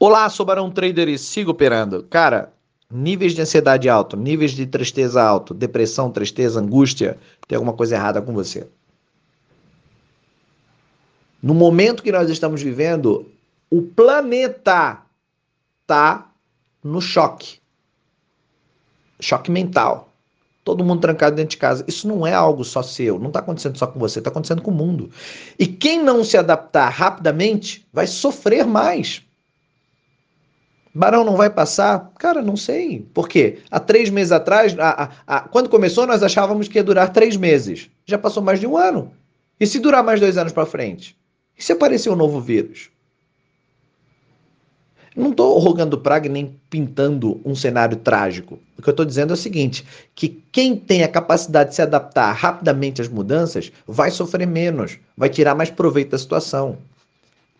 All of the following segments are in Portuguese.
Olá, sou Barão Trader e sigo operando. Cara, níveis de ansiedade alto, níveis de tristeza alto, depressão, tristeza, angústia, tem alguma coisa errada com você. No momento que nós estamos vivendo, o planeta tá no choque. Choque mental. Todo mundo trancado dentro de casa. Isso não é algo só seu, não está acontecendo só com você, está acontecendo com o mundo. E quem não se adaptar rapidamente vai sofrer mais. Barão não vai passar? Cara, não sei. Por quê? Há três meses atrás, a, a, a, quando começou, nós achávamos que ia durar três meses. Já passou mais de um ano. E se durar mais dois anos para frente? E se aparecer um novo vírus? Não estou rogando praga nem pintando um cenário trágico. O que eu estou dizendo é o seguinte: que quem tem a capacidade de se adaptar rapidamente às mudanças vai sofrer menos, vai tirar mais proveito da situação.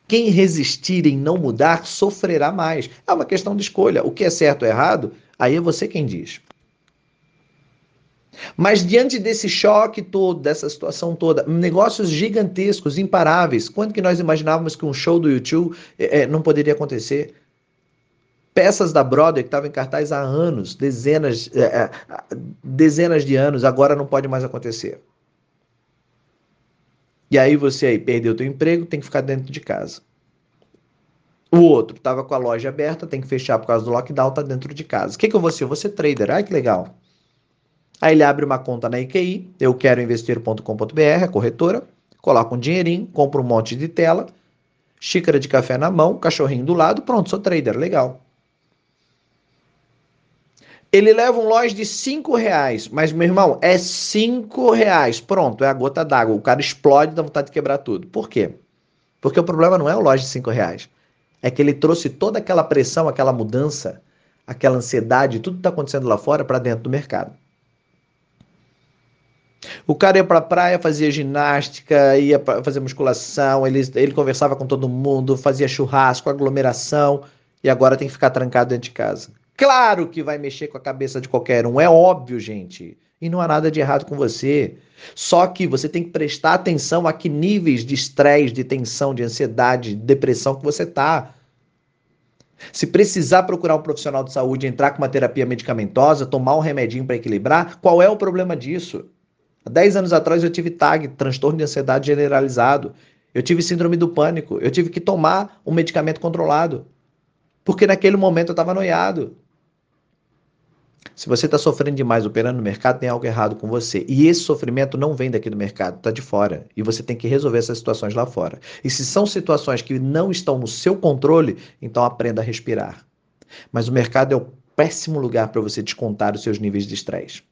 Quem resistir em não mudar sofrerá mais. É uma questão de escolha. O que é certo ou errado, aí é você quem diz. Mas diante desse choque todo, dessa situação toda, negócios gigantescos, imparáveis, quando que nós imaginávamos que um show do YouTube é, não poderia acontecer? Peças da Broadway que estavam em cartaz há anos, dezenas, é, dezenas de anos, agora não pode mais acontecer. E aí você aí perdeu teu emprego, tem que ficar dentro de casa. O outro estava com a loja aberta, tem que fechar por causa do lockdown, tá dentro de casa. O que, que eu vou ser? Eu vou ser trader. Ai, que legal. Aí ele abre uma conta na IQI, eu quero investir.com.br, a corretora, coloca um dinheirinho, compra um monte de tela, xícara de café na mão, cachorrinho do lado, pronto, sou trader, legal. Ele leva um loja de 5 reais, mas, meu irmão, é 5 reais. Pronto, é a gota d'água. O cara explode dá vontade de quebrar tudo. Por quê? Porque o problema não é o loja de 5 reais. É que ele trouxe toda aquela pressão, aquela mudança, aquela ansiedade, tudo que está acontecendo lá fora para dentro do mercado. O cara ia para a praia, fazia ginástica, ia fazer musculação, ele, ele conversava com todo mundo, fazia churrasco, aglomeração, e agora tem que ficar trancado dentro de casa. Claro que vai mexer com a cabeça de qualquer um, é óbvio, gente. E não há nada de errado com você. Só que você tem que prestar atenção a que níveis de estresse, de tensão, de ansiedade, de depressão que você tá. Se precisar procurar um profissional de saúde, entrar com uma terapia medicamentosa, tomar um remedinho para equilibrar, qual é o problema disso? Há 10 anos atrás eu tive TAG, transtorno de ansiedade generalizado. Eu tive síndrome do pânico. Eu tive que tomar um medicamento controlado. Porque naquele momento eu estava noiado. Se você está sofrendo demais operando no mercado, tem algo errado com você. E esse sofrimento não vem daqui do mercado, está de fora. E você tem que resolver essas situações lá fora. E se são situações que não estão no seu controle, então aprenda a respirar. Mas o mercado é o péssimo lugar para você descontar os seus níveis de estresse.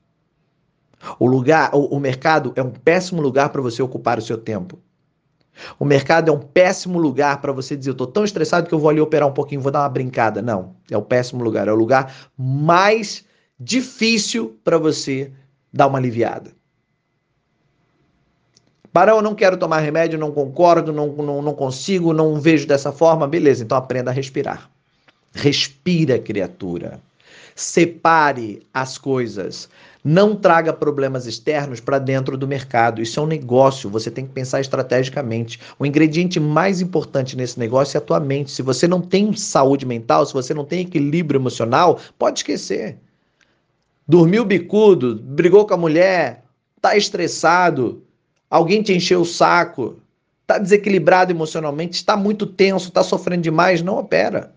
O lugar, o, o mercado é um péssimo lugar para você ocupar o seu tempo. O mercado é um péssimo lugar para você dizer, eu estou tão estressado que eu vou ali operar um pouquinho, vou dar uma brincada. Não, é o péssimo lugar, é o lugar mais difícil para você dar uma aliviada. Barão, eu não quero tomar remédio, não concordo, não, não, não consigo, não vejo dessa forma. Beleza, então aprenda a respirar. Respira, criatura. Separe as coisas. Não traga problemas externos para dentro do mercado. Isso é um negócio, você tem que pensar estrategicamente. O ingrediente mais importante nesse negócio é a tua mente. Se você não tem saúde mental, se você não tem equilíbrio emocional, pode esquecer dormiu bicudo, brigou com a mulher, tá estressado, alguém te encheu o saco, tá desequilibrado emocionalmente, está muito tenso, tá sofrendo demais, não opera.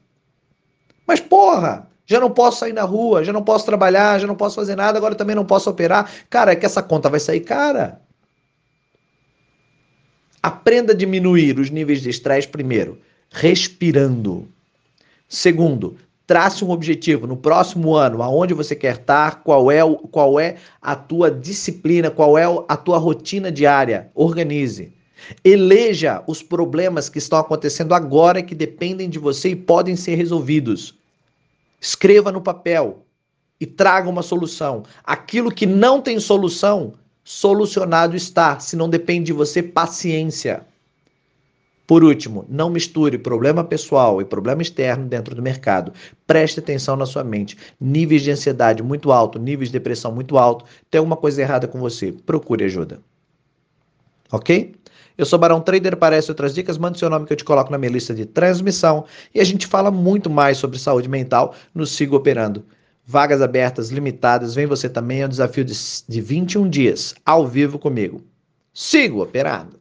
Mas porra, já não posso sair na rua, já não posso trabalhar, já não posso fazer nada, agora também não posso operar. Cara, é que essa conta vai sair cara. Aprenda a diminuir os níveis de estresse primeiro, respirando. Segundo, trace um objetivo no próximo ano, aonde você quer estar, qual é, o, qual é a tua disciplina, qual é a tua rotina diária. Organize. Eleja os problemas que estão acontecendo agora que dependem de você e podem ser resolvidos. Escreva no papel e traga uma solução. Aquilo que não tem solução, solucionado está. Se não depende de você, paciência. Por último, não misture problema pessoal e problema externo dentro do mercado. Preste atenção na sua mente. Níveis de ansiedade muito alto, níveis de depressão muito alto. Tem alguma coisa errada com você? Procure ajuda. Ok? Eu sou Barão Trader, aparece outras dicas, manda seu nome que eu te coloco na minha lista de transmissão e a gente fala muito mais sobre saúde mental no Sigo Operando. Vagas abertas, limitadas, vem você também, é um desafio de, de 21 dias, ao vivo comigo. Sigo Operando!